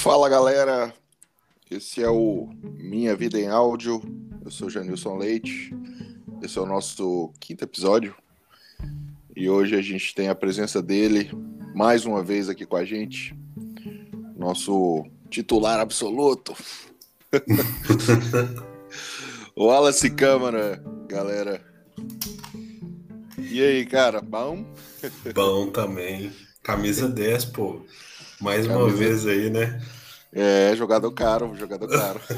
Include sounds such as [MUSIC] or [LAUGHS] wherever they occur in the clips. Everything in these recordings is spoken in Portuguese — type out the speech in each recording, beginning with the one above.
Fala galera, esse é o Minha Vida em Áudio. Eu sou Janilson Leite. Esse é o nosso quinto episódio. E hoje a gente tem a presença dele mais uma vez aqui com a gente. Nosso titular absoluto. [LAUGHS] Wallace Câmara, galera. E aí, cara, bom? Bom também. Camisa 10, pô. Mais Camisa... uma vez aí, né? É, jogador caro, jogador caro. [LAUGHS]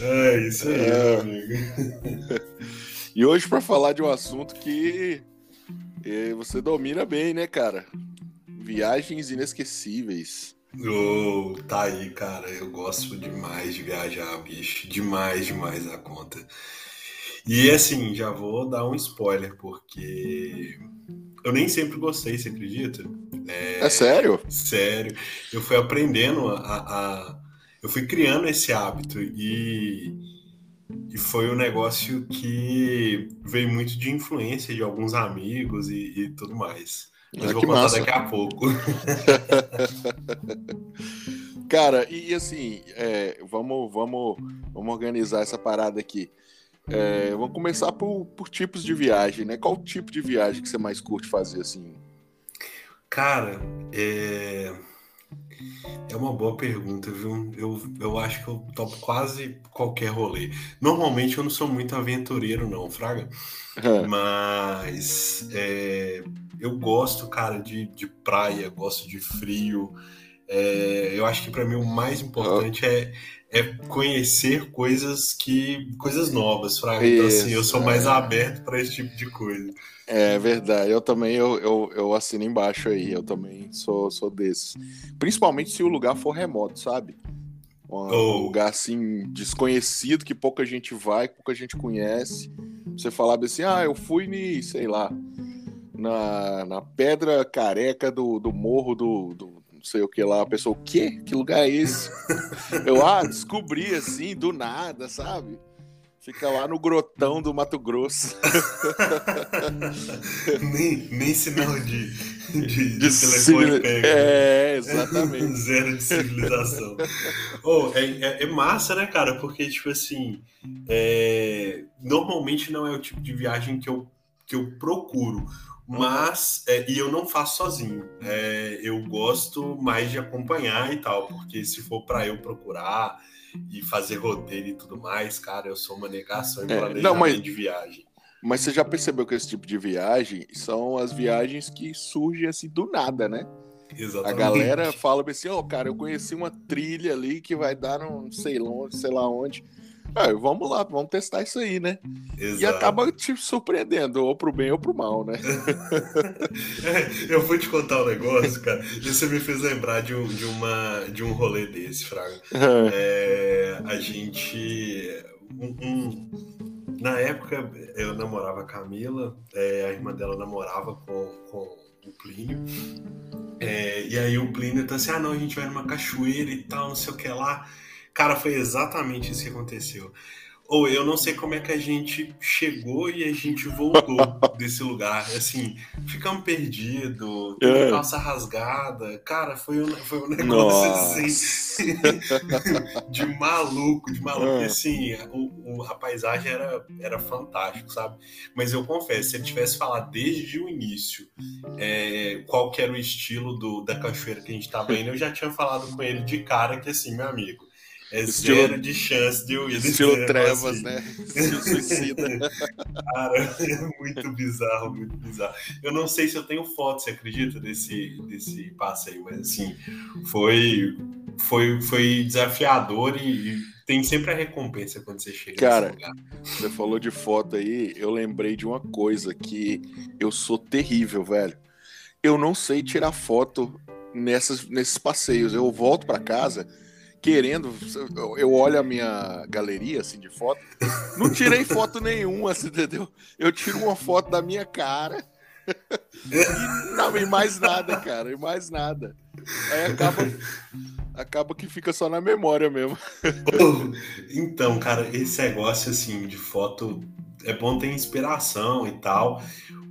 é isso aí, é... amigo. E hoje para falar de um assunto que eh, você domina bem, né, cara? Viagens inesquecíveis. Oh, tá aí, cara. Eu gosto demais de viajar, bicho. Demais, demais a conta. E assim, já vou dar um spoiler, porque eu nem sempre gostei, você acredita? É, é sério? Sério. Eu fui aprendendo a, a, Eu fui criando esse hábito e, e foi um negócio que veio muito de influência de alguns amigos e, e tudo mais. Mas ah, vou contar massa. daqui a pouco. [LAUGHS] [LAUGHS] Cara, e assim, é, vamos, vamos, vamos organizar essa parada aqui. É, vamos começar por, por tipos de viagem, né? Qual tipo de viagem que você mais curte fazer, assim? Cara, é... É uma boa pergunta, viu? Eu, eu acho que eu topo quase qualquer rolê. Normalmente eu não sou muito aventureiro, não, Fraga. Mas é, eu gosto, cara, de, de praia, gosto de frio. É, eu acho que para mim o mais importante é, é conhecer coisas que coisas novas, Fraga. Então, assim, eu sou mais é. aberto para esse tipo de coisa. É verdade, eu também eu, eu, eu assino embaixo aí, eu também sou, sou desses. Principalmente se o lugar for remoto, sabe? Um oh. lugar assim desconhecido que pouca gente vai, pouca gente conhece. Você falava assim, ah, eu fui ni, sei lá, na, na pedra careca do, do morro do, do sei o que lá. A pessoa, o quê? Que lugar é esse? [LAUGHS] eu, ah, descobri assim, do nada, sabe? Fica lá no grotão do Mato Grosso. [LAUGHS] nem, nem sinal de, de, de, de telefone pega. É, exatamente. [LAUGHS] Zero de civilização. oh, é, é, é, massa, né, cara? Porque, tipo assim, é, normalmente não é o tipo de viagem que eu, que eu procuro. Mas, é, e eu não faço sozinho. É, eu gosto mais de acompanhar e tal, porque se for para eu procurar e fazer roteiro e tudo mais, cara, eu sou uma negação em planejamento é, não, mas, de viagem. Mas você já percebeu que esse tipo de viagem são as viagens que surgem assim do nada, né? Exatamente. A galera fala assim, ó, oh, cara, eu conheci uma trilha ali que vai dar não sei lá, sei lá onde. Ah, vamos lá, vamos testar isso aí, né? Exato. E acaba te surpreendendo, ou pro bem ou pro mal, né? [LAUGHS] eu vou te contar um negócio, cara. Você me fez lembrar de um, de uma, de um rolê desse, Fraga. É, a gente. Um, um, na época, eu namorava a Camila, é, a irmã dela namorava com, com o Plínio. É, e aí o Plínio tá assim: ah, não, a gente vai numa cachoeira e tal, não sei o que lá. Cara, foi exatamente isso que aconteceu. Ou eu não sei como é que a gente chegou e a gente voltou [LAUGHS] desse lugar. Assim, ficamos perdidos, é. calça rasgada. Cara, foi um, foi um negócio assim, [LAUGHS] de maluco, de maluco. É. Assim, o, o, a paisagem era, era fantástico, sabe? Mas eu confesso, se ele tivesse falado desde o início é, qual que era o estilo do, da cachoeira que a gente tava indo, eu já tinha falado com ele de cara que assim, meu amigo é estilo, zero de chance de ir. Estilo trevas, assim. né? Estilo suicida. [LAUGHS] Cara, é muito bizarro, muito bizarro. Eu não sei se eu tenho foto, você acredita, desse, desse passeio, mas assim, foi, foi, foi desafiador e, e tem sempre a recompensa quando você chega Cara, você falou de foto aí, eu lembrei de uma coisa que eu sou terrível, velho. Eu não sei tirar foto nessas, nesses passeios. Eu volto para casa querendo. Eu olho a minha galeria assim de foto. Não tirei foto nenhuma, assim, entendeu? Eu tiro uma foto da minha cara. e, não, e mais nada, cara, e mais nada. Aí acaba, acaba que fica só na memória mesmo. então, cara, esse negócio assim de foto é bom ter inspiração e tal,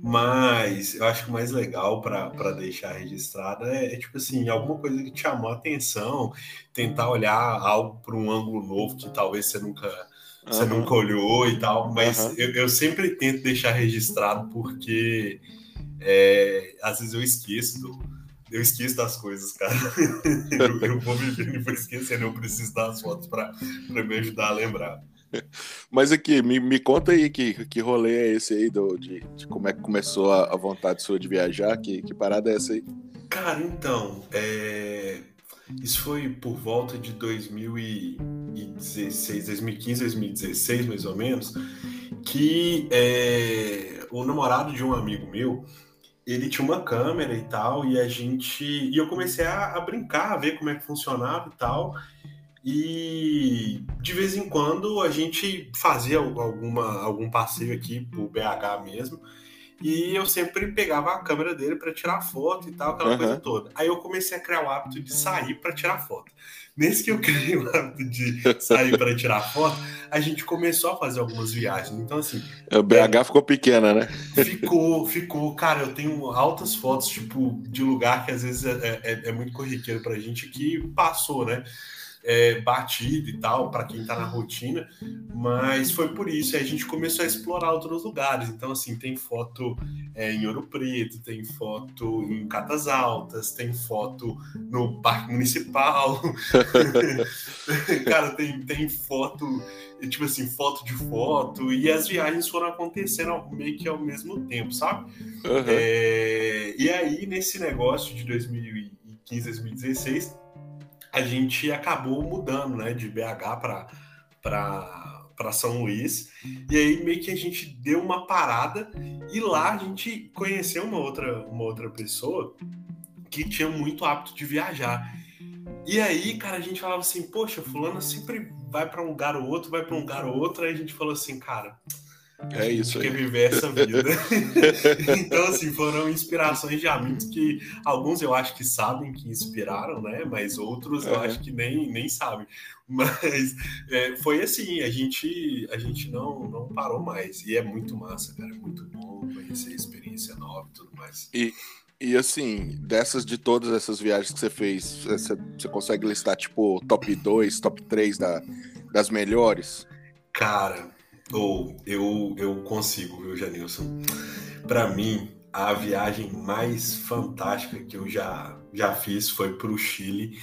Mas eu acho que o mais legal para deixar registrado é, é, tipo assim, alguma coisa que te chamou a atenção, tentar olhar algo por um ângulo novo que talvez você nunca, uhum. você nunca olhou e tal. Mas uhum. eu, eu sempre tento deixar registrado porque é, às vezes eu esqueço do, eu esqueço das coisas, cara. [LAUGHS] eu, eu, vou vivendo e vou esquecendo. Eu preciso das fotos para me ajudar a lembrar. [LAUGHS] Mas aqui, me, me conta aí que, que rolê é esse aí do, de, de como é que começou a, a, vontade sua de viajar? Que, que parada é essa aí? Cara, então, é... isso foi por volta de 2016, 2015, 2016, mais ou menos, que é... o namorado de um amigo meu ele tinha uma câmera e tal, e a gente. E eu comecei a, a, brincar, a ver como é que funcionava e tal. E de vez em quando a gente fazia alguma, algum passeio aqui pro BH mesmo. E eu sempre pegava a câmera dele para tirar foto e tal, aquela uhum. coisa toda. Aí eu comecei a criar o hábito de sair para tirar foto. Nesse que eu [LAUGHS] criei o hábito de sair para tirar foto, a gente começou a fazer algumas viagens. Então, assim. O BH é, ficou pequena, né? Ficou, [LAUGHS] ficou. Cara, eu tenho altas fotos, tipo, de lugar que às vezes é, é, é muito corriqueiro pra gente que passou, né? É, batido e tal, para quem está na rotina, mas foi por isso. A gente começou a explorar outros lugares. Então, assim, tem foto é, em Ouro Preto, tem foto em Catas Altas, tem foto no Parque Municipal. [LAUGHS] [LAUGHS] Cara, tem, tem foto, tipo assim, foto de foto, e as viagens foram acontecendo meio que ao mesmo tempo, sabe? Uhum. É, e aí, nesse negócio de 2015, 2016 a gente acabou mudando, né, de BH para para São Luís. E aí meio que a gente deu uma parada e lá a gente conheceu uma outra uma outra pessoa que tinha muito hábito de viajar. E aí, cara, a gente falava assim, poxa, fulano sempre vai para um lugar ou outro, vai para um lugar ou outro, aí a gente falou assim, cara, é isso aí. Quer viver essa vida. [LAUGHS] então, assim, foram inspirações de amigos que alguns eu acho que sabem que inspiraram, né? Mas outros eu acho que nem, nem sabem. Mas é, foi assim, a gente, a gente não, não parou mais. E é muito massa, cara. É muito bom conhecer experiência nova e tudo mais. E, e assim, dessas de todas essas viagens que você fez, você, você consegue listar, tipo, top 2, top 3 da, das melhores? Cara, ou oh, eu, eu consigo, viu, Janilson? Para mim, a viagem mais fantástica que eu já, já fiz foi para o Chile.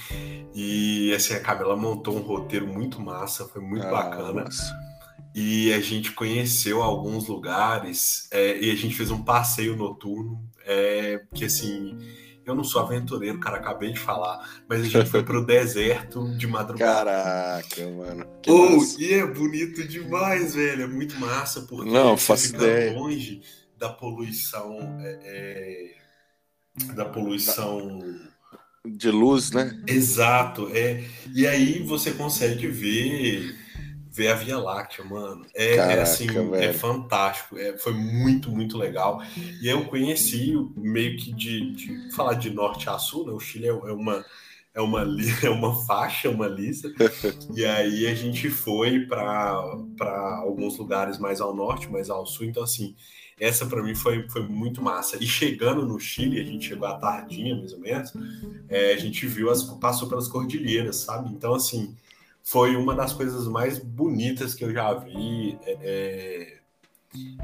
E assim, a Camila montou um roteiro muito massa, foi muito ah, bacana. Nossa. E a gente conheceu alguns lugares é, e a gente fez um passeio noturno. É, que assim eu não sou aventureiro, cara, acabei de falar. Mas a gente foi pro [LAUGHS] deserto de madrugada. Caraca, mano. Oh, e é bonito demais, velho. É muito massa, porque não, faço fica ideia. longe da poluição. É, é, da poluição. De luz, né? Exato. É. E aí você consegue ver ver a Via Láctea, mano. É, é Caraca, é assim, velho. é fantástico. É, foi muito, muito legal. E eu conheci meio que de, de falar de norte a sul, né? O Chile é, é uma é uma, [LAUGHS] é uma faixa, uma lista. e aí a gente foi para alguns lugares mais ao norte, mais ao sul. Então, assim, essa para mim foi, foi muito massa. E chegando no Chile, a gente chegou à tardinha, mais ou menos, é, a gente viu, as, passou pelas cordilheiras, sabe? Então, assim, foi uma das coisas mais bonitas que eu já vi é, é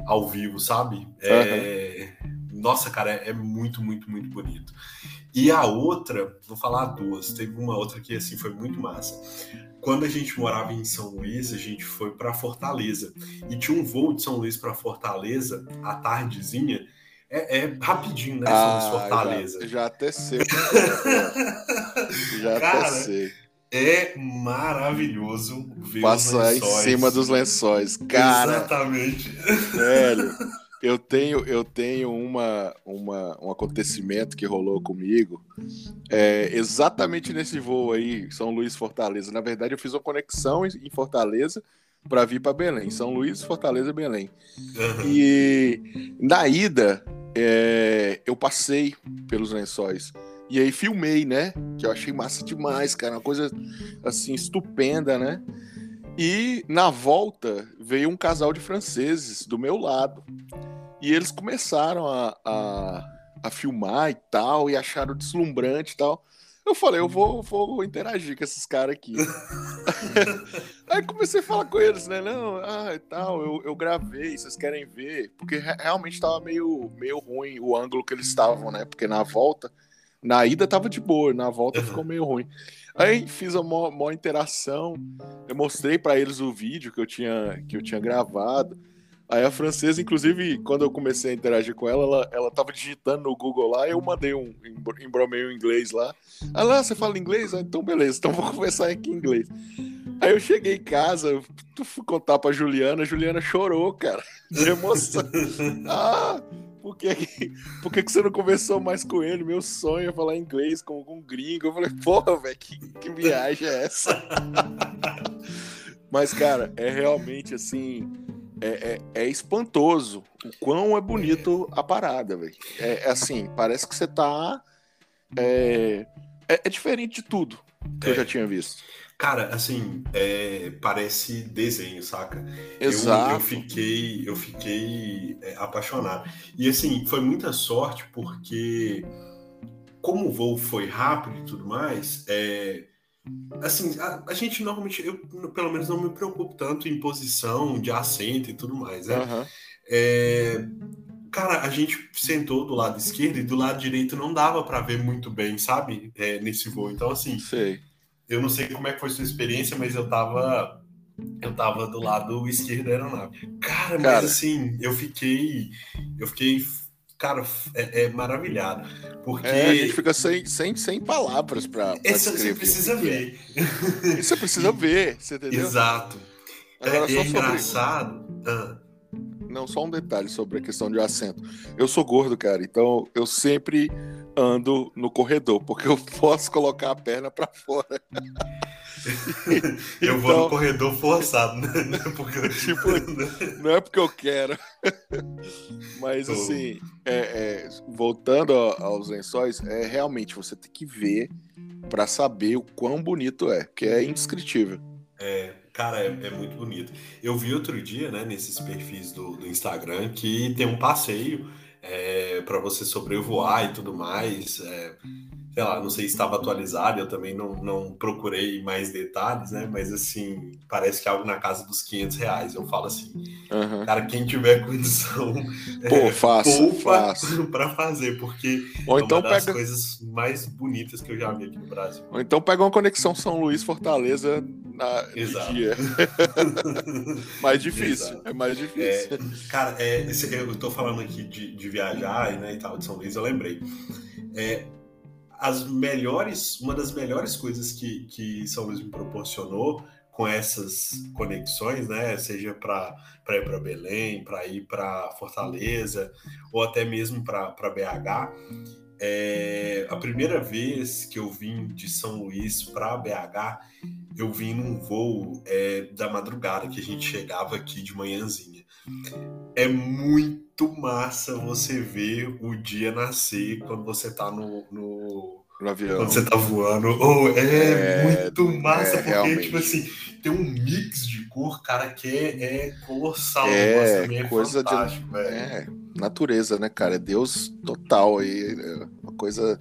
ao vivo, sabe? É, uhum. Nossa, cara, é, muito, muito, muito bonito. E a outra, vou falar duas. Teve uma outra que assim foi muito massa. Quando a gente morava em São Luís, a gente foi para Fortaleza e tinha um voo de São Luís para Fortaleza à tardezinha. É, é, rapidinho, né? Ah, Fortaleza. Já, já até sei. [LAUGHS] já Cara, até sei. É maravilhoso ver Passar em cima dos lençóis. Cara, Exatamente. Velho, [LAUGHS] eu tenho, eu tenho uma, uma, um acontecimento que rolou comigo é, exatamente nesse voo aí, São Luís Fortaleza. Na verdade, eu fiz uma conexão em Fortaleza para vir para Belém. São Luís, Fortaleza, Belém. E na ida, é, eu passei pelos lençóis. E aí filmei, né? Que eu achei massa demais, cara. Uma coisa assim, estupenda, né? E na volta veio um casal de franceses do meu lado. E eles começaram a, a, a filmar e tal, e acharam deslumbrante e tal. Eu falei, eu vou, vou interagir com esses caras aqui. [LAUGHS] Aí comecei a falar com eles, né? Não, ah, e tal, eu, eu gravei, vocês querem ver? Porque realmente tava meio, meio ruim o ângulo que eles estavam, né? Porque na volta, na ida tava de boa, na volta ficou meio ruim. Aí fiz uma maior interação, eu mostrei para eles o vídeo que eu tinha, que eu tinha gravado. Aí a francesa, inclusive, quando eu comecei a interagir com ela, ela, ela tava digitando no Google lá, eu mandei um embromeio em inglês lá. Ah lá, você fala inglês? Ah, então beleza, então vou [LAUGHS] conversar aqui em inglês. Aí eu cheguei em casa, fui contar pra Juliana, a Juliana chorou, cara, de emoção. [LAUGHS] ah, por que, por que, que você não conversou mais com ele? Meu sonho é falar inglês com um gringo. Eu falei, porra, velho, que, que viagem é essa? [LAUGHS] Mas, cara, é realmente assim é, é, é, espantoso o quão é bonito a parada, velho. É, é, assim, parece que você tá. É, é, é diferente de tudo que eu já tinha visto. Cara, assim, parece desenho, saca? Exato. Eu, eu fiquei, eu fiquei apaixonado. E assim, foi muita sorte porque como o voo foi rápido e tudo mais, é, assim, a, a, gente normalmente, eu pelo menos não me preocupo tanto em posição de assento e tudo mais, né? Uhum. É, cara, a gente sentou do lado esquerdo e do lado direito não dava para ver muito bem, sabe? É, nesse voo. Então, assim, sei. Eu não sei como é que foi sua experiência, mas eu tava. Eu tava do lado esquerdo da aeronave. Cara, Cara, mas assim, eu fiquei. Eu fiquei cara, é, é, maravilhado. Porque. É, a gente fica sem, sem, sem palavras para. Isso [LAUGHS] você precisa ver. Isso você precisa ver, você entendeu? Exato. Agora, é, é engraçado. Ah. Não, só um detalhe sobre a questão de assento. Eu sou gordo, cara, então eu sempre ando no corredor, porque eu posso colocar a perna para fora. eu vou no então, corredor forçado, né? Porque... tipo, não é porque eu quero. Mas assim, é, é, voltando aos lençóis, é realmente você tem que ver para saber o quão bonito é, que é indescritível. É, cara, é, é, muito bonito. Eu vi outro dia, né, nesses perfis do, do Instagram, que tem um passeio é, para você sobrevoar e tudo mais. É, sei lá, não sei se estava atualizado, eu também não, não procurei mais detalhes, né? Mas assim, parece que é algo na casa dos 500 reais. Eu falo assim, uhum. cara, quem tiver condição, [LAUGHS] Pô, é, faço, poupa para fazer, porque Ou é então uma das pega... coisas mais bonitas que eu já vi aqui no Brasil. Ou então pega uma conexão São Luís Fortaleza na Exato. dia. [LAUGHS] mais difícil, Exato. é mais difícil. É, cara, é, eu tô falando aqui de, de viajar né, e tal, de São Luís, eu lembrei. É, as melhores, uma das melhores coisas que, que São Luís me proporcionou com essas conexões, né? Seja para ir para Belém, para ir para Fortaleza, ou até mesmo para BH. É, a primeira vez que eu vim de São Luís para BH, eu vim num voo é, da madrugada, que a gente chegava aqui de manhãzinha. É muito massa você ver o dia nascer quando você tá no, no, no avião. Quando você tá voando. Oh, é, é muito massa, é, porque, realmente. tipo assim, tem um mix de cor, cara, que é, é colossal. É, é coisa de. É, natureza, né, cara? É Deus total aí. É uma coisa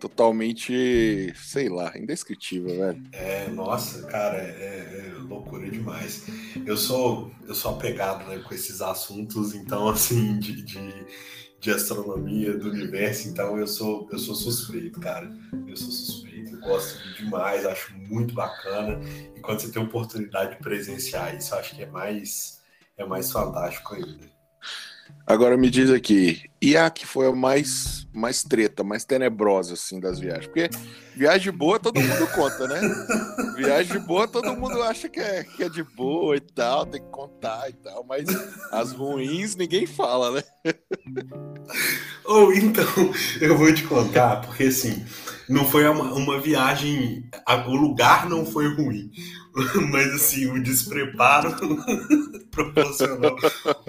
totalmente, sei lá, indescritível, velho. É, nossa, cara, é, é, loucura demais. Eu sou, eu sou apegado né, com esses assuntos, então, [LAUGHS] assim, de, de, de, astronomia, do universo, então eu sou, eu sou suspeito, cara. Eu sou suspeito, gosto demais, acho muito bacana. E quando você tem oportunidade de presenciar isso, acho que é mais, é mais fantástico ainda. Agora me diz aqui, e a que foi a mais, mais treta, mais tenebrosa, assim, das viagens? Porque viagem boa todo mundo conta, né? [LAUGHS] Viagem boa todo mundo acha que é, que é de boa e tal, tem que contar e tal, mas as ruins ninguém fala, né? [LAUGHS] Ou então, eu vou te contar, porque assim, não foi uma, uma viagem, a, o lugar não foi ruim, [LAUGHS] mas assim, o despreparo [LAUGHS] proporcionou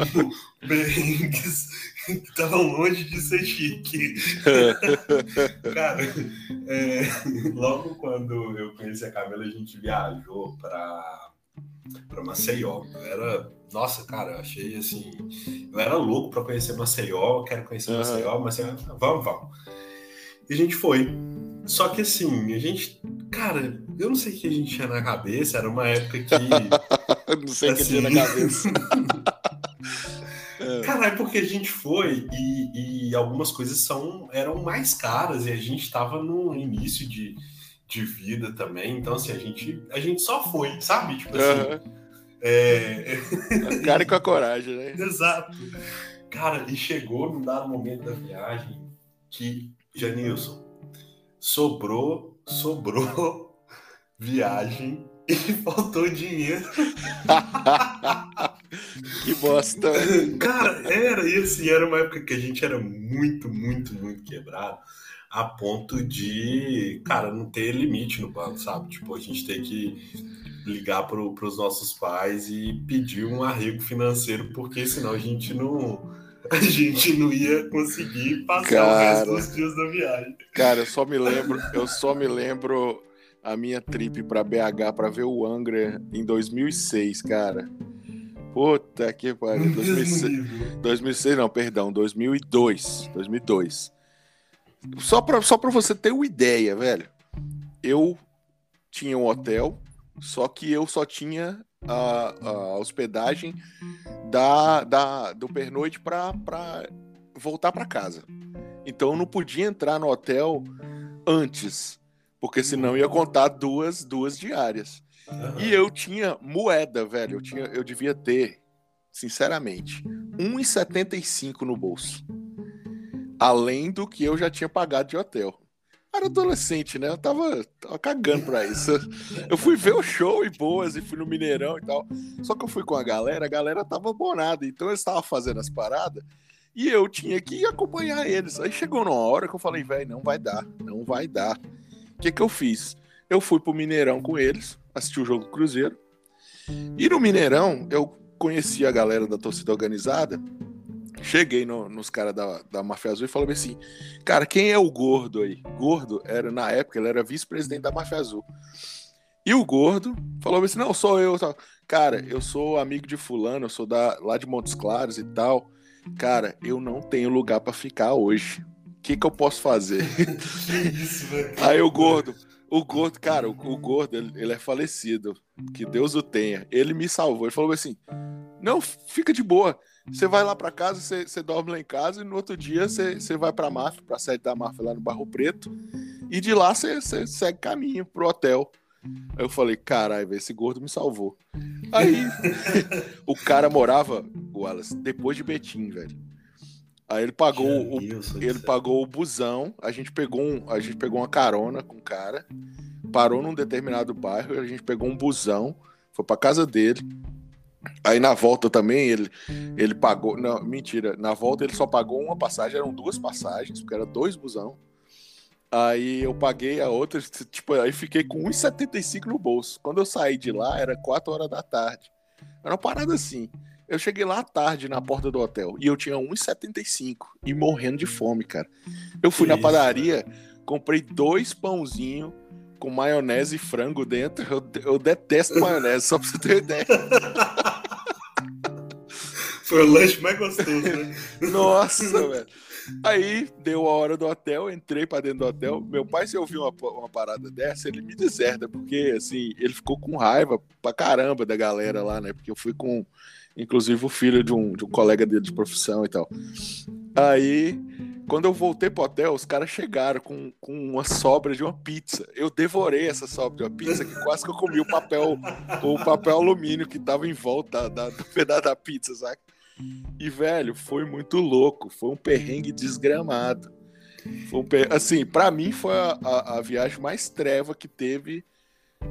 [LAUGHS] perrengues que estavam longe de ser chique. Cara, é, logo quando eu conheci a Camila, a gente viajou para para Maceió. Eu era, nossa, cara, eu achei assim, eu era louco para conhecer Maceió, quero conhecer uhum. Maceió, Maceió, vamos, vamos. E a gente foi. Só que assim, a gente, cara, eu não sei o que a gente tinha na cabeça, era uma época que. [LAUGHS] não sei o assim... que tinha na assim, cabeça. É. Cara, é porque a gente foi e, e, algumas coisas são, eram mais caras e a gente estava no início de, de vida também. Então, assim, a gente, a gente só foi, sabe? Tipo assim. Uhum. É... A cara com a coragem, né? [LAUGHS] Exato. Cara, e chegou num dado momento da viagem que, Janilson, sobrou, sobrou viagem e [LAUGHS] faltou dinheiro. [LAUGHS] que bosta. Cara, era isso. E era uma época que a gente era muito, muito, muito quebrado. A ponto de, cara, não ter limite no banco, sabe? Tipo, a gente ter que ligar para os nossos pais e pedir um arrego financeiro, porque senão a gente não a gente não ia conseguir passar cara, o resto dos dias da viagem. Cara, eu só me lembro, eu só me lembro a minha trip para BH para ver o Angra em 2006, cara. Puta que pariu. 2006, 2006 não, perdão, 2002. 2002. Só pra, só pra você ter uma ideia, velho. Eu tinha um hotel, só que eu só tinha a, a hospedagem da, da, do pernoite pra, pra voltar para casa. Então eu não podia entrar no hotel antes, porque senão ia contar duas, duas diárias. Uhum. E eu tinha moeda, velho. Eu, tinha, eu devia ter, sinceramente, 1,75 no bolso. Além do que eu já tinha pagado de hotel. Eu era adolescente, né? Eu tava, tava cagando pra isso. Eu fui ver o show e boas, e fui no Mineirão e tal. Só que eu fui com a galera, a galera tava bonada. Então eles estavam fazendo as paradas e eu tinha que acompanhar eles. Aí chegou numa hora que eu falei, velho, não vai dar, não vai dar. O que que eu fiz? Eu fui pro Mineirão com eles, assisti o jogo do Cruzeiro. E no Mineirão, eu conheci a galera da torcida organizada. Cheguei no, nos caras da, da Máfia Azul e falei assim: Cara, quem é o gordo aí? Gordo era, na época, ele era vice-presidente da Máfia Azul. E o gordo falou assim: Não, sou eu. Cara, eu sou amigo de Fulano, eu sou da, lá de Montes Claros e tal. Cara, eu não tenho lugar para ficar hoje. O que, que eu posso fazer? [LAUGHS] Isso, Aí o gordo, o gordo, cara, o, o gordo, ele, ele, é falecido. Que Deus o tenha. Ele me salvou. Ele falou assim: não, fica de boa. Você vai lá para casa, você, você, dorme lá em casa e no outro dia você, você vai pra máfia, pra sede da máfia lá no Barro Preto. E de lá você, você segue caminho pro hotel. Aí eu falei, caralho, esse gordo me salvou. Aí [LAUGHS] o cara morava, Wallace, depois de Betim, velho. Aí ele pagou o, ele pagou o busão, a gente pegou um, a gente pegou uma carona com o cara, parou num determinado bairro, a gente pegou um busão, foi para casa dele. Aí na volta também ele ele pagou, não, mentira, na volta ele só pagou uma passagem, eram duas passagens, porque era dois busão. Aí eu paguei a outra, tipo, aí fiquei com 1,75 no bolso. Quando eu saí de lá, era 4 horas da tarde. Era uma parada assim. Eu cheguei lá à tarde na porta do hotel e eu tinha 1,75 e morrendo de fome, cara. Eu fui na padaria, comprei dois pãozinhos com maionese e frango dentro. Eu, eu detesto maionese, só pra você ter ideia. [LAUGHS] Foi o lanche mais gostoso, né? [LAUGHS] Nossa, velho. Aí deu a hora do hotel, entrei para dentro do hotel. Meu pai, se ouviu uma, uma parada dessa, ele me deserta, porque assim, ele ficou com raiva pra caramba da galera lá, né? Porque eu fui com inclusive o filho de um, de um colega dele de profissão e tal. Aí, quando eu voltei pro hotel, os caras chegaram com, com uma sobra de uma pizza. Eu devorei essa sobra de uma pizza, que quase que eu comi o papel, o papel alumínio que tava em volta da, do pedaço da pizza, sabe? E, velho, foi muito louco. Foi um perrengue desgramado. Um per... Assim, para mim foi a, a, a, viagem mais treva que teve.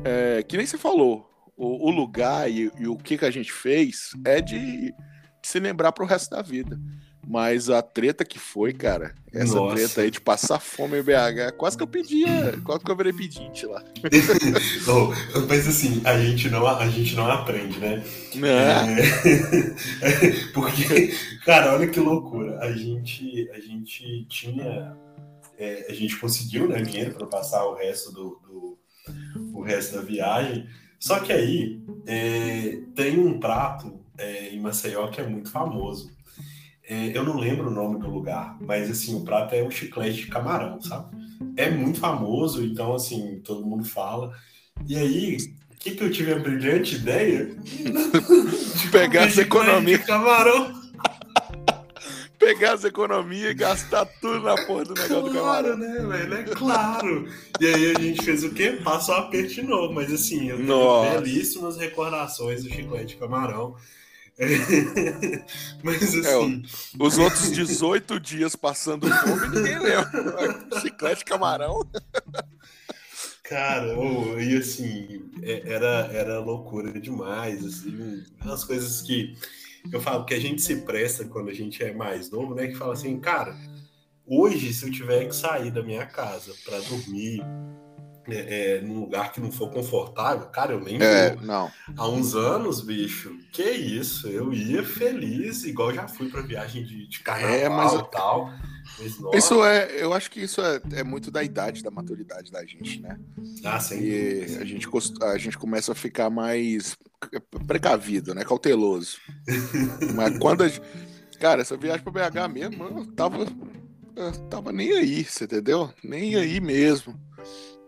É, que nem você falou o, o lugar e, e, o que, que a gente fez é de, de se lembrar pro resto da vida. Mas a treta que foi, cara, essa Nossa. treta aí de passar fome em BH, quase que eu pedia, quase que eu virei pedinte lá. [LAUGHS] oh, mas assim, a gente não, a gente não aprende, né? É. é. [LAUGHS] Porque, cara, olha que loucura. A gente, a gente tinha. É, a gente conseguiu né, dinheiro para passar o resto do, do, o resto da viagem. Só que aí é, tem um prato é, em Maceió que é muito famoso. É, eu não lembro o nome do lugar, mas assim, o prato é o chiclete de camarão, sabe? É muito famoso, então assim, todo mundo fala. E aí, o que, que eu tive a brilhante ideia? [LAUGHS] de pegar essa economia. De camarão pegar as economias e gastar tudo na porra do negócio claro, do camarão. né, velho? É claro. E aí a gente fez o quê? Passa o aperto de novo. Mas assim, eu tenho Nossa. belíssimas recordações do chiclete camarão. [LAUGHS] Mas É, assim. Os outros 18 dias passando fome, ninguém lembra. Chiclete camarão. Cara, e assim, é- era, era loucura demais, assim, umas coisas que eu falo que a gente se presta quando a gente é mais novo, né? Que fala assim, cara, hoje se eu tiver que sair da minha casa para dormir é, é, num lugar que não for confortável, cara, eu nem É, vou. não. Há uns anos, bicho, que isso, eu ia feliz, igual já fui para viagem de, de carnaval É, mas- e tal. Isso é, eu acho que isso é, é muito da idade, da maturidade da gente, né? ah, sem E a gente, a gente começa a ficar mais precavido, né? Cauteloso. Mas quando a gente... Cara, essa viagem pra BH mesmo, eu tava, eu tava nem aí, você entendeu? Nem aí mesmo.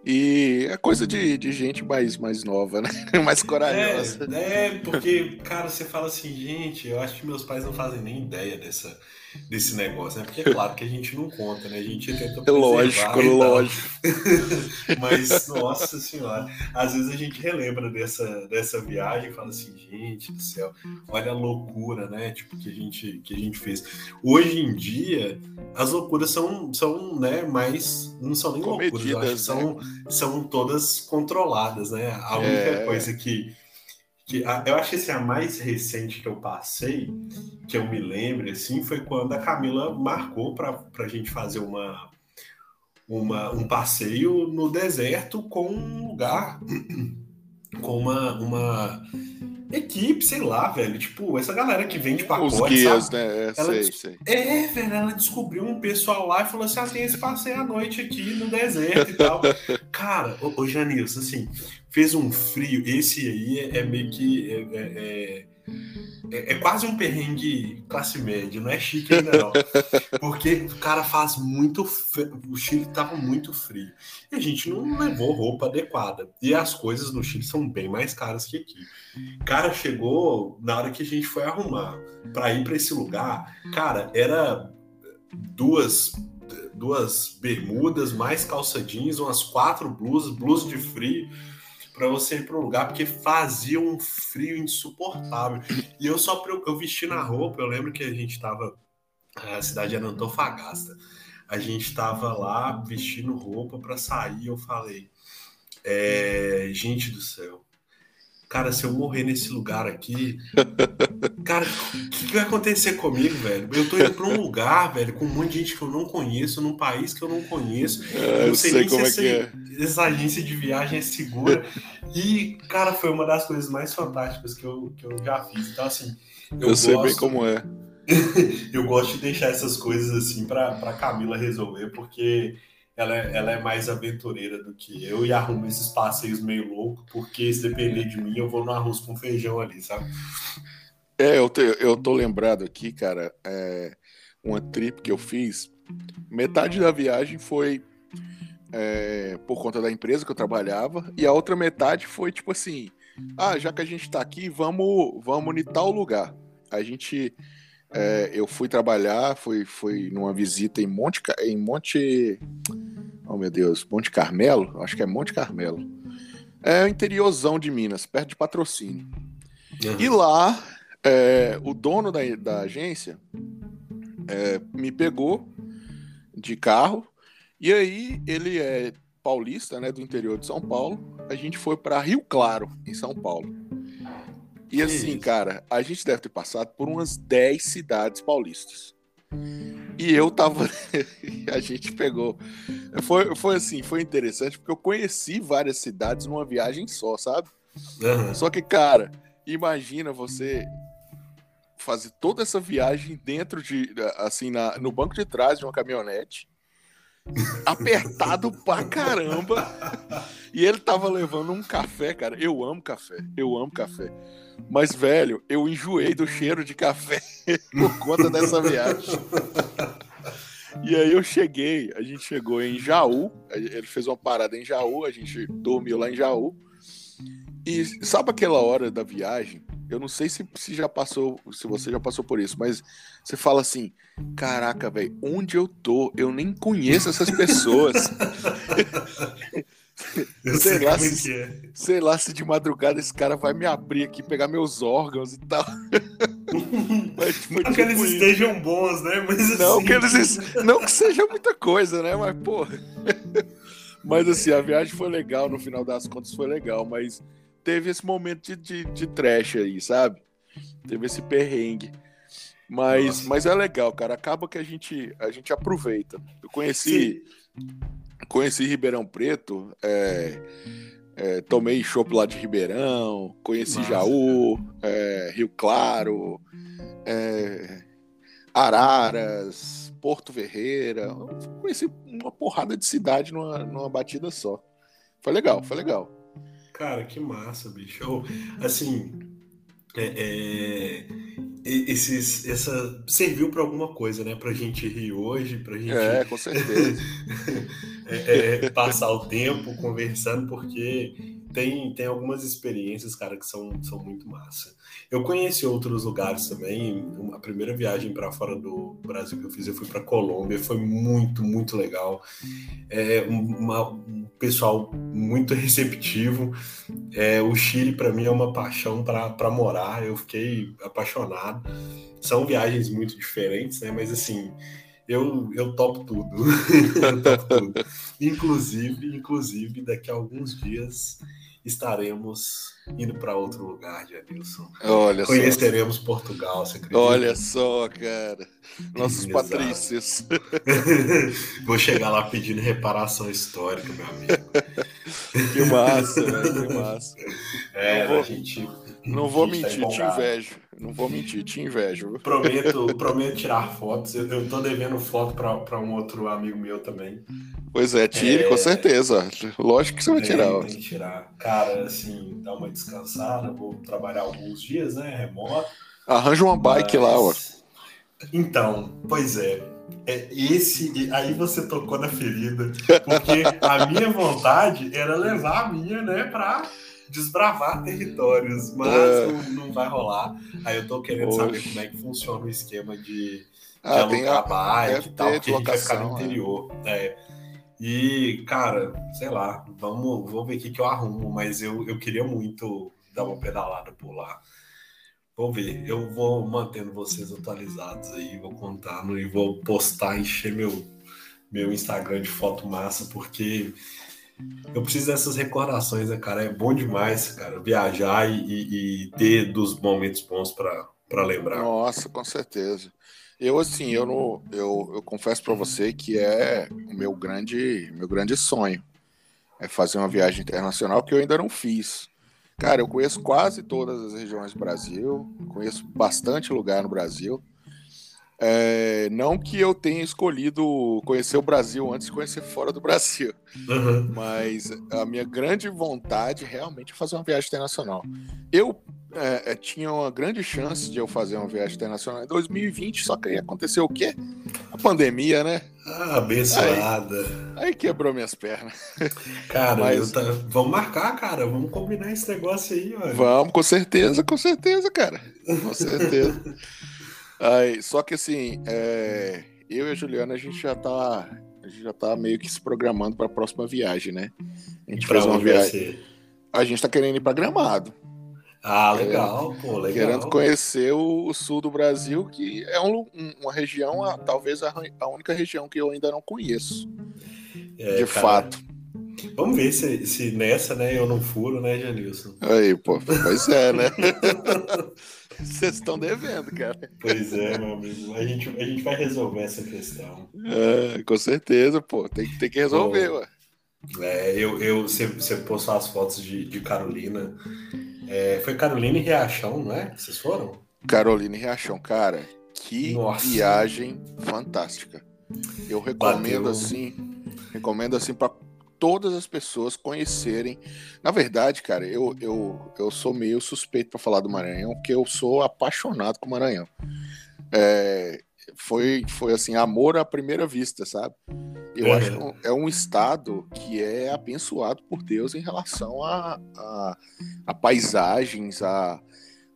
E é coisa de, de gente mais, mais nova, né? [LAUGHS] mais corajosa. É, é, porque, cara, você fala assim, gente, eu acho que meus pais não fazem nem ideia dessa, desse negócio, né? Porque é claro que a gente não conta, né? A gente tenta É preservar lógico, lógico. [LAUGHS] Mas, nossa senhora, às vezes a gente relembra dessa, dessa viagem e fala assim, gente do céu, olha a loucura, né? Tipo, que a gente, que a gente fez. Hoje em dia, as loucuras são, são né, mais. Não são nem loucuras, eu acho que Comedidas, são, são todas controladas, né? A única É. coisa que. Que a- eu acho que assim, a mais recente que eu passei, que eu me lembro, assim, foi quando a Camila marcou para a gente fazer uma, uma, um passeio no deserto com um lugar, [CLEARS THROAT] com uma, uma equipe, sei lá, velho. Tipo, essa galera que vende pacote, Os guias, sabe? né? É, Ela sei, dis- sei. É, velho, ela descobriu um pessoal lá e falou assim: ah, tem esse passeio à noite aqui no deserto e tal. [LAUGHS] Cara, ô, ô Janilson, assim, fez um frio. Esse aí é, é meio que. É, é- é- quase um perrengue classe média, não é chique ainda não. [LAUGHS] Porque o cara faz muito frio. O Chile tava muito frio. E a gente não levou roupa adequada. E as coisas no Chile são bem mais caras que aqui. Cara, chegou na hora que a gente foi arrumar para ir para esse lugar, cara, era duas duas bermudas, mais calça jeans, umas quatro blusas, blusa de frio para você ir para o lugar porque fazia um frio insuportável. E eu só eu vesti na roupa, eu lembro que a gente tava a cidade era Antofagasta. A gente tava lá vestindo roupa para sair, eu falei: é, gente do céu, cara, se eu morrer nesse lugar aqui, [LAUGHS] cara, o que, que vai acontecer comigo, velho? Eu tô indo pra um lugar, velho, com um monte de gente que eu não conheço, num país que eu não conheço. É, Eu não sei, sei nem como é se que essa, é. essa agência de viagem é segura. E, cara, foi uma das coisas mais fantásticas que eu, que eu já fiz. Então, assim, eu, Eu, sei bem gosto- como é. [LAUGHS] eu gosto de deixar essas coisas assim pra, pra Camila resolver, porque ela é, ela é mais aventureira do que eu e arruma esses passeios meio loucos, porque se depender de mim, eu vou no arroz com feijão ali, sabe? É, eu, eu tô lembrado aqui, cara, é, uma trip que eu fiz. Metade da viagem foi é, por conta da empresa que eu trabalhava, e a outra metade foi tipo assim: ah, já que a gente tá aqui, vamos, vamos em tal lugar. A gente. É, eu fui trabalhar, fui, fui numa visita em Monte, em Monte. Oh meu Deus, Monte Carmelo? Acho que é Monte Carmelo. É o interiorzão de Minas, perto de patrocínio. E lá, é, o dono da, da agência é, me pegou de carro, e aí ele é paulista, né, do interior de São Paulo. A gente foi para Rio Claro, em São Paulo. E Que assim, isso? cara, a gente deve ter passado por umas 10 cidades paulistas. E eu tava. [LAUGHS] a gente pegou. Foi, foi assim, foi interessante, porque eu conheci várias cidades numa viagem só, sabe? Aham. Só que, cara, imagina você fazer toda essa viagem dentro de, assim, na, no banco de trás de uma caminhonete, [LAUGHS] apertado pra caramba. E ele tava levando um café, cara. Eu amo café, eu amo café. Mas, velho, eu enjoei do cheiro de café [LAUGHS] por conta dessa viagem. E aí eu cheguei, a gente chegou em Jaú, ele fez uma parada em Jaú, a gente dormiu lá em Jaú. E sabe aquela hora da viagem? Eu não sei se, se já passou, se você já passou por isso, mas você fala assim: caraca, velho, onde eu tô? Eu nem conheço essas pessoas. [LAUGHS] [LAUGHS] Eu sei, sei lá se, é. sei lá se de madrugada esse cara vai me abrir aqui, pegar meus órgãos e tal. [LAUGHS] mas, mas, não que eles tipo estejam bons, né? Mas, não, assim... que eles, [LAUGHS] não que seja muita coisa, né? Mas, pô. mas assim, a viagem foi legal, no final das contas foi legal, mas teve esse momento de, de, de trash aí, sabe? Teve esse perrengue. Mas, mas é legal, cara. Acaba que a gente, a gente aproveita. Eu conheci. Sim conheci Ribeirão Preto, é, é, tomei chopp lá de Ribeirão, conheci Nossa, Jaú, é, Rio Claro, é, Araras, Porto Ferreira. Conheci uma porrada de cidade numa, numa batida só. Foi legal, foi legal. Cara, que massa, bicho. assim, é, é esses, essa serviu para alguma coisa, né? Pra gente rir hoje, pra gente. É, com certeza. [LAUGHS] é, é, passar o tempo conversando, porque tem, tem algumas experiências, cara, que são, são muito massa. Eu conheci outros lugares também. A primeira viagem para fora do Brasil que eu fiz, eu fui para Colômbia, foi muito, muito legal. É, uma, um pessoal muito [LAUGHS] receptivo. É, o Chile, para mim, é uma paixão para morar. Eu fiquei apaixonado. São viagens muito diferentes, né? Mas assim, eu, eu topo tudo. [LAUGHS] eu topo tudo. Inclusive, inclusive, daqui a alguns dias estaremos indo para outro lugar, Janilson. Olha Conheceremos só. Portugal, você acredita? Olha só, cara. Nossos [LAUGHS] patrícios. [LAUGHS] Vou chegar lá pedindo reparação histórica, meu amigo. [LAUGHS] que massa, velho, que massa. É, vou, a gente. Não vou tá mentir, te invejo. Não vou mentir, te invejo. Prometo, prometo tirar fotos. Eu, eu tô devendo foto para um outro amigo meu também. Pois é, tire, é... com certeza. Lógico que você vai tirar. Tem, tem que tirar. Cara, assim, dá uma descansada. Vou trabalhar alguns dias, né? Remoto. Arranja uma bike Mas... lá, ó. Então, pois é. É esse aí você tocou na ferida, porque a minha vontade era levar a minha, né, para desbravar territórios, mas é. não, não, vai rolar. Aí eu tô querendo Oxe. saber como é que funciona o esquema de, de ah, alugar a bike e tal, porque a gente vai ficar no é. interior. É. E, cara, sei lá, vamos, vamos ver o que, que eu arrumo, mas eu, eu queria muito dar uma pedalada por lá. Vou ver, eu vou mantendo vocês atualizados aí, vou contando e vou postar, encher meu, meu Instagram de foto massa, porque eu preciso dessas recordações, né, cara? É bom demais, cara, viajar e, e, e ter dos momentos bons para lembrar. Nossa, com certeza. Eu, assim, eu, não, eu, eu confesso para você que é o meu grande, meu grande sonho. É fazer uma viagem internacional que eu ainda não fiz. Cara, eu conheço quase todas as regiões do Brasil, conheço bastante lugar no Brasil. É, não que eu tenha escolhido conhecer o Brasil antes de conhecer fora do Brasil, uhum. mas a minha grande vontade realmente é fazer uma viagem internacional. Eu é, é, tinha uma grande chance de eu fazer uma viagem internacional em 2020, só que aí aconteceu o quê? A pandemia, né? Ah, abençoada. Aí, aí quebrou minhas pernas. Cara, Mas, tá... vamos marcar, cara. Vamos combinar esse negócio aí, olha. Vamos, com certeza, com certeza, cara. Com certeza. [LAUGHS] Aí, só que assim, é, eu e a Juliana, a gente já tá. A gente já tá meio que se programando para a próxima viagem, né? A gente fez uma viagem. A gente tá querendo ir para Gramado. Ah, legal, é, pô, legal. Querendo conhecer o, o, sul do Brasil, que é um, uma região, a, talvez a, a, única região que eu ainda não conheço. É, de cara, fato. Vamos ver se, se nessa, né, eu não furo, né, Janilson? Aí, pô, pois é, né? [LAUGHS] Vocês estão devendo, cara. Pois é, meu amigo. A gente, a gente vai resolver essa questão. É, com certeza, pô. Tem, tem que resolver, pô, ué. É, eu, eu, você, você postou as fotos de, de Carolina. É, foi Carolina e Riachão, não é? Vocês foram? Carolina e Riachão, cara. Que Nossa. viagem fantástica. Eu recomendo, Bateu... assim Recomendo assim para todas as pessoas conhecerem. Na verdade, cara, eu, eu, eu sou meio suspeito para falar do Maranhão, porque eu sou apaixonado com o Maranhão. É, foi, foi assim, amor à primeira vista, sabe? Eu é. acho que é um estado que é abençoado por Deus em relação a, a, a paisagens, a,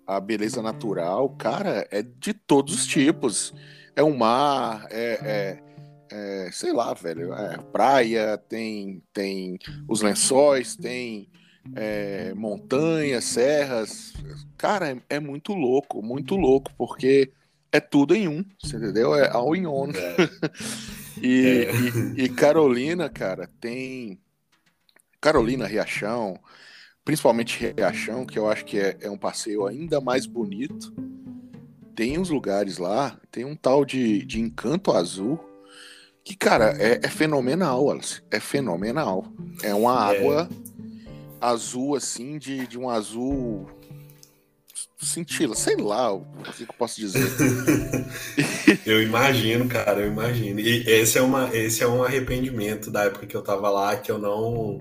a beleza natural. Cara, é de todos os tipos. É um mar, é, é, sei lá, velho, é praia, tem, tem os lençóis, tem é, montanhas, serras. Cara, é, é muito louco, muito louco, porque é tudo em um, você entendeu? É all in one. É. [LAUGHS] e, é. e, e, Carolina, cara, tem. Carolina, Riachão, principalmente Riachão, que eu acho que é, é um passeio ainda mais bonito. Tem uns lugares lá, tem um tal de, de Encanto Azul, que, cara, é, é fenomenal, Alice. É fenomenal. É uma é. água azul, assim, de, de um azul cintila, sei lá o que eu posso dizer. [LAUGHS] eu imagino, cara, eu imagino. E esse é, uma, esse é um arrependimento da época que eu tava lá, que eu não.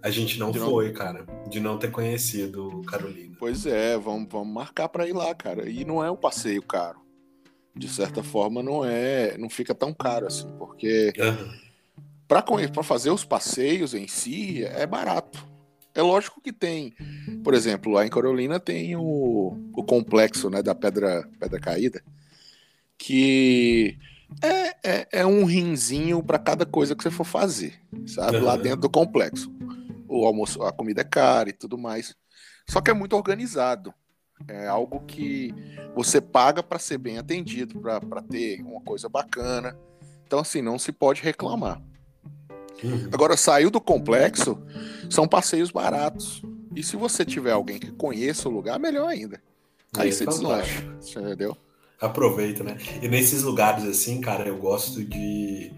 A gente não de foi, não... cara, de não ter conhecido Carolina. Pois é, vamos, vamos marcar para ir lá, cara. E não é um passeio caro. De certa forma, não é. Não fica tão caro assim, porque. Uhum. Para fazer os passeios em si, é barato é lógico que tem, por exemplo, lá em Carolina tem o, o complexo né, da pedra, pedra caída, que é, é, é um rinzinho para cada coisa que você for fazer, sabe? Lá dentro do complexo. O almoço, a comida é cara e tudo mais. Só que é muito organizado. É algo que você paga para ser bem atendido, para ter uma coisa bacana. Então, assim, não se pode reclamar. Uhum. Agora, saiu do complexo, são passeios baratos. E se você tiver alguém que conheça o lugar, melhor ainda. Aí, você deslancha, entendeu? Aproveita, né? E nesses lugares assim, cara, eu gosto de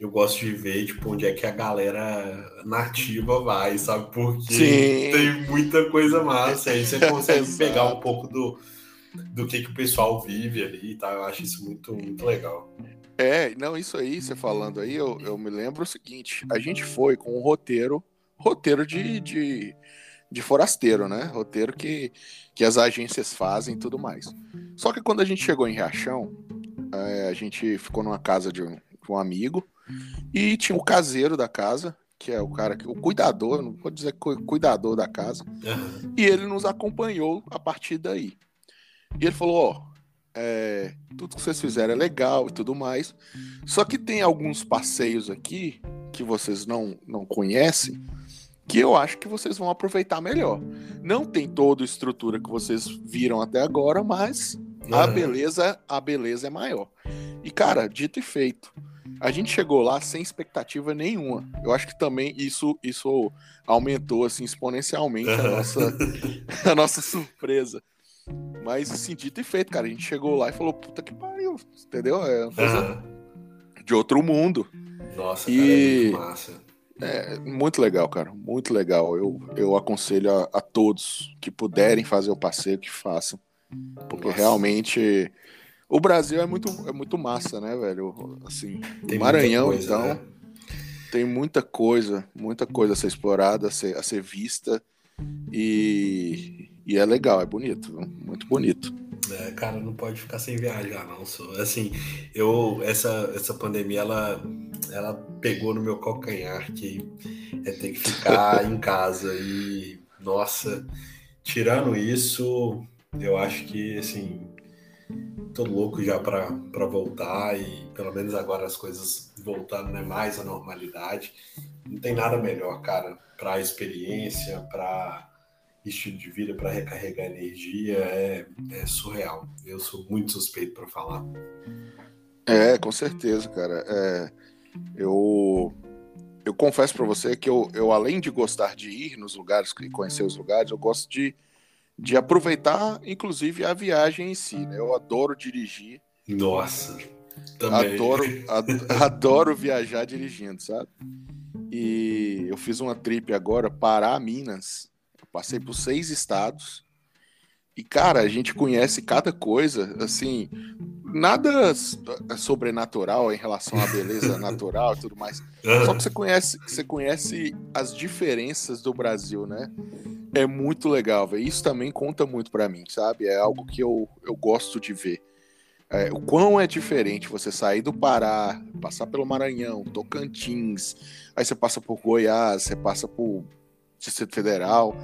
eu gosto de ver, tipo, onde é que a galera nativa vai, sabe? Porque Sim. tem muita coisa massa. Aí você [LAUGHS] consegue pegar um pouco do, do que, que o pessoal vive ali, tá? Eu acho isso muito, muito legal. É, não, isso aí, você falando aí, eu, eu me lembro o seguinte: a gente foi com um roteiro, roteiro de, de, de forasteiro, né? Roteiro que, que as agências fazem e tudo mais. Só que quando a gente chegou em Riachão, é, a gente ficou numa casa de um, de um amigo e tinha o caseiro da casa, que é o cara que o cuidador, não vou dizer cuidador da casa, uhum. e ele nos acompanhou a partir daí. E ele falou: Ó, é, tudo que vocês fizeram é legal e tudo mais. Só que tem alguns passeios aqui que vocês não, não conhecem que eu acho que vocês vão aproveitar melhor. Não tem toda a estrutura que vocês viram até agora, mas uhum. a beleza a beleza é maior. E cara, dito e feito. A gente chegou lá sem expectativa nenhuma. Eu acho que também isso isso aumentou assim exponencialmente a nossa [LAUGHS] a nossa surpresa. Mas assim, dito e feito, cara. A gente chegou lá e falou, puta que pariu, entendeu? É uma coisa de outro mundo. Nossa, e... cara, é muito massa. É, muito legal, cara. Muito legal. Eu, eu aconselho a, a todos que puderem fazer o passeio que façam. Porque Nossa. realmente o Brasil é muito, é muito massa, né, velho? Assim, tem Maranhão, coisa, então, né? tem muita coisa, muita coisa a ser explorada, a ser, a ser vista. E, e é legal, é bonito, muito bonito. É, cara, não pode ficar sem viajar, não. Assim, eu essa essa pandemia ela ela pegou no meu calcanhar que é ter que ficar [LAUGHS] em casa e nossa, tirando isso, eu acho que assim, tô louco já para voltar e pelo menos agora as coisas voltando né, mais à normalidade. Não tem nada melhor, cara, para experiência, para estilo de vida para recarregar energia é, é, surreal. Eu sou muito suspeito para falar. É, com certeza, cara. É, eu eu confesso para você que eu, eu, além de gostar de ir nos lugares e conhecer os lugares, eu gosto de, de aproveitar, inclusive, a viagem em si. Né? Eu adoro dirigir. Nossa, também. Adoro, [LAUGHS] adoro viajar dirigindo, sabe? E eu fiz uma trip agora, Pará, Minas. Passei por seis estados E, cara, a gente conhece cada coisa, assim, nada sobrenatural em relação à beleza [LAUGHS] natural e tudo mais. Só que você conhece, você conhece as diferenças do Brasil, né? É muito legal, velho. Isso também conta muito para mim, sabe? É algo que eu, eu gosto de ver. É, o quão é diferente você sair do Pará, passar pelo Maranhão, Tocantins, aí você passa por Goiás, você passa por Distrito Federal,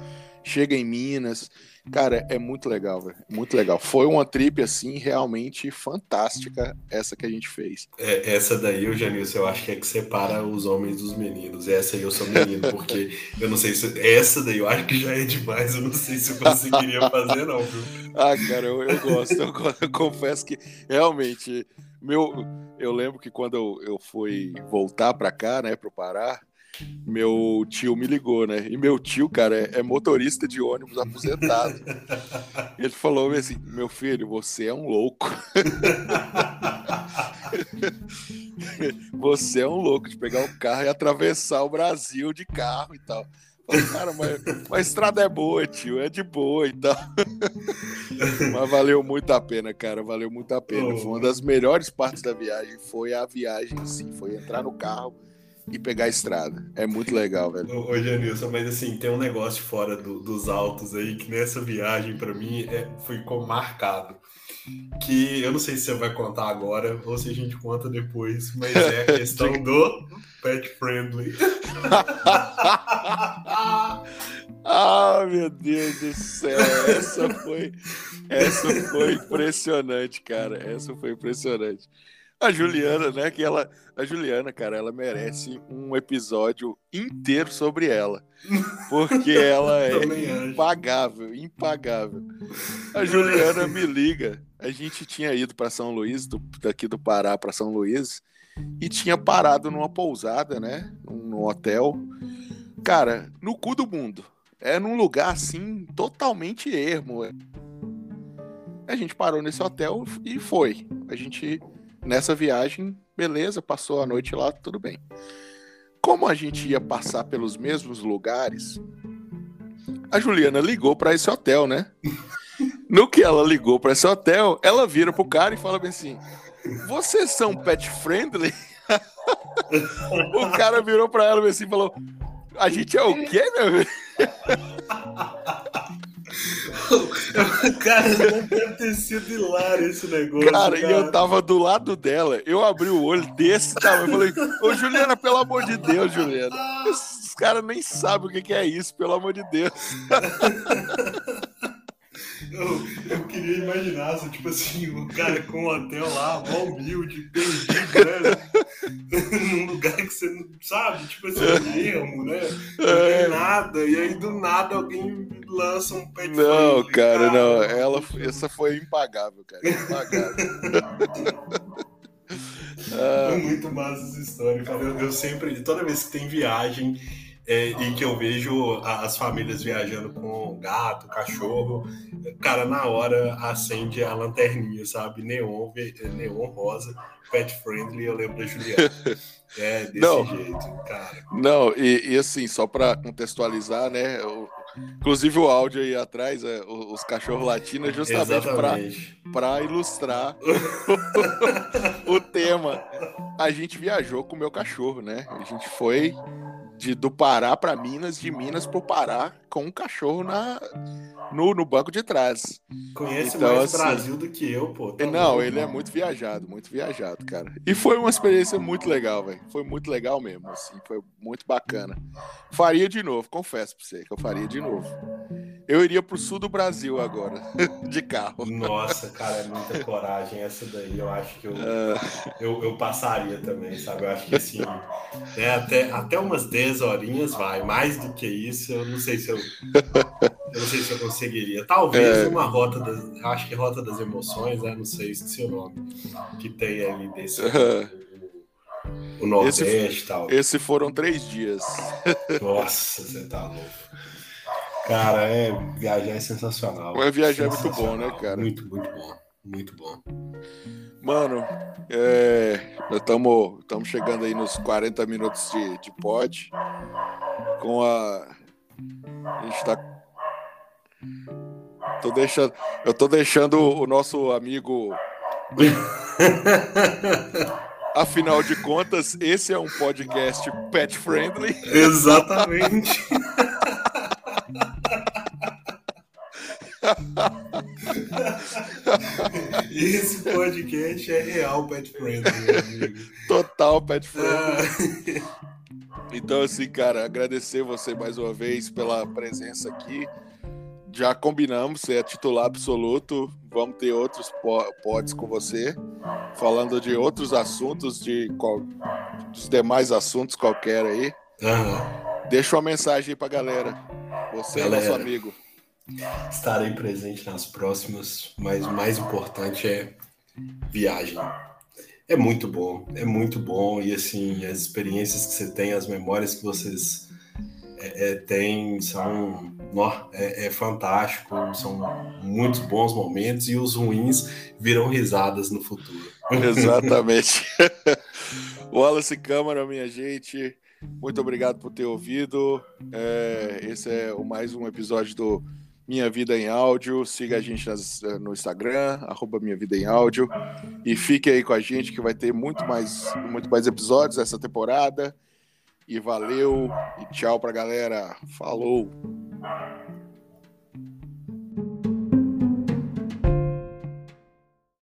chega em Minas. Cara, é muito legal, velho. Muito legal. Foi uma trip, assim, realmente fantástica essa que a gente fez. É, essa daí, o Janilson, eu acho que é que separa os homens dos meninos. Essa aí eu sou menino, porque eu não sei se. Essa daí eu acho que já é demais. Eu não sei se eu conseguiria fazer, não, viu? [LAUGHS] Ah, cara, eu, eu gosto. Eu, eu, confesso que realmente. Meu, eu lembro que quando eu, eu fui voltar para cá, né, pro Pará, meu tio me ligou, né? E meu tio, cara, é, é motorista de ônibus aposentado. [LAUGHS] Ele falou assim: meu filho, você é um louco. [LAUGHS] você é um louco de pegar um carro e atravessar o Brasil de carro e tal. Falei, cara, mas, mas, a estrada é boa, tio, é de boa e tal. [LAUGHS] mas valeu muito a pena, cara, valeu muito a pena. Foi uma das melhores partes da viagem, foi a viagem, sim, foi entrar no carro e pegar a estrada. É muito legal, velho. Ô, Janilson, mas assim, tem um negócio fora do, dos altos aí que nessa viagem, para mim, é, ficou marcado. Que eu não sei se você vai contar agora ou se a gente conta depois, mas é a [LAUGHS] questão do pet friendly. [LAUGHS] ah, meu Deus do céu, essa foi, essa foi impressionante, cara. Essa foi impressionante. A Juliana, né? Que ela, a Juliana, cara, ela merece um episódio inteiro sobre ela, porque [LAUGHS] ela é impagável, impagável. A Juliana me liga. A gente tinha ido para São Luís, do, daqui do Pará para São Luís, e tinha parado numa pousada, né? Num hotel. Cara, no cu do mundo. É num lugar assim, totalmente ermo. A gente parou nesse hotel e foi. A gente Nessa viagem, beleza, passou a noite lá, tudo bem. Como a gente ia passar pelos mesmos lugares, a Juliana ligou para esse hotel, né? [LAUGHS] No que ela ligou para esse hotel, ela vira pro cara e fala bem assim: Vocês são pet friendly? [LAUGHS] o cara virou para ela assim e falou: A gente é o quê, meu? [LAUGHS] [LAUGHS] cara, deve ter sido hilário esse negócio. Cara, cara, e eu tava do lado dela. Eu abri o olho desse tamanho. Eu falei, ô Juliana, pelo amor de Deus, Juliana. Os caras nem sabem o que é isso, pelo amor de Deus. [LAUGHS] Eu, eu queria imaginar, assim, tipo assim, o cara com um hotel lá, mó humilde, perdido, né? [LAUGHS] Num lugar que você não sabe, tipo assim, ermo, né? Não tem é. nada, e aí do nada alguém lança um pet Não, cara, cara, não. Ela, essa foi impagável, cara. Impagável. ah. É muito massa essa história, cara. Eu, eu sempre, toda vez que tem viagem é, e que eu vejo as famílias viajando com gato, cachorro, cara, na hora acende a lanterninha, sabe? Neon, neon rosa, pet friendly, eu lembro da Juliana. [LAUGHS] É desse não, jeito, cara. Não, e, e assim, só para contextualizar, né? O, inclusive o áudio aí atrás, é, os cachorros latinos, é justamente para ilustrar [LAUGHS] o tema. A gente viajou com o meu cachorro, né? A gente foi de, do Pará para Minas, de Minas para o Pará, com um cachorro na, no, no banco de trás. Conhece então, mais assim, Brasil do que eu, pô. Tá não, bom, ele é muito viajado, muito viajado, cara. E foi uma experiência muito legal, velho. Foi muito legal mesmo, assim, foi muito bacana. Faria de novo, confesso pra você que eu faria de novo. Eu iria pro sul do Brasil agora, [LAUGHS] de carro. Nossa, cara, é muita coragem essa daí. Eu acho que eu, uh... eu, eu, passaria também, sabe? Eu acho que assim, né, até, até umas 10 horinhas vai. Mais do que isso, eu não sei se eu. Eu não sei se eu conseguiria. Talvez é... uma rota das. Acho que rota das emoções, né? Não sei, esqueci o nome. Que tem ali desse. O, o Nordeste esse, e tal. Esse foram três dias. Nossa, você tá louco. Cara, é, viajar é sensacional. É viajar é muito bom, né, cara? Muito, muito bom. Muito bom. Mano, é, estamos chegando aí nos 40 minutos de, de pod. Com a. A gente tá. Tô deixando, eu tô deixando o nosso amigo. [LAUGHS] Afinal de contas, esse é um podcast pet friendly. Exatamente. [LAUGHS] Esse podcast é real pet friendly. Total pet friendly. Ah. Então, assim, cara, agradecer você mais uma vez pela presença aqui. Já combinamos, você é titular absoluto. Vamos ter outros pods com você, falando de outros assuntos, de qual, dos demais assuntos qualquer aí. Uhum. Deixa uma mensagem aí pra galera. Você galera, é nosso amigo. Estarei presente nas próximas, mas o mais importante é viagem. É muito bom, é muito bom. E assim, as experiências que você tem, as memórias que vocês é, é, têm são é, é, fantástico, são muitos bons momentos e os ruins viram risadas no futuro. Exatamente. [LAUGHS] [LAUGHS] Wallace Câmara, minha gente, muito obrigado por ter ouvido. É, esse é mais um episódio do minha Vida em Áudio. Siga a gente nas, eh, no Instagram, arroba Minha Vida em Áudio. E fique aí com a gente que vai ter muito mais, muito mais episódios essa temporada. E valeu e tchau pra galera. Falou!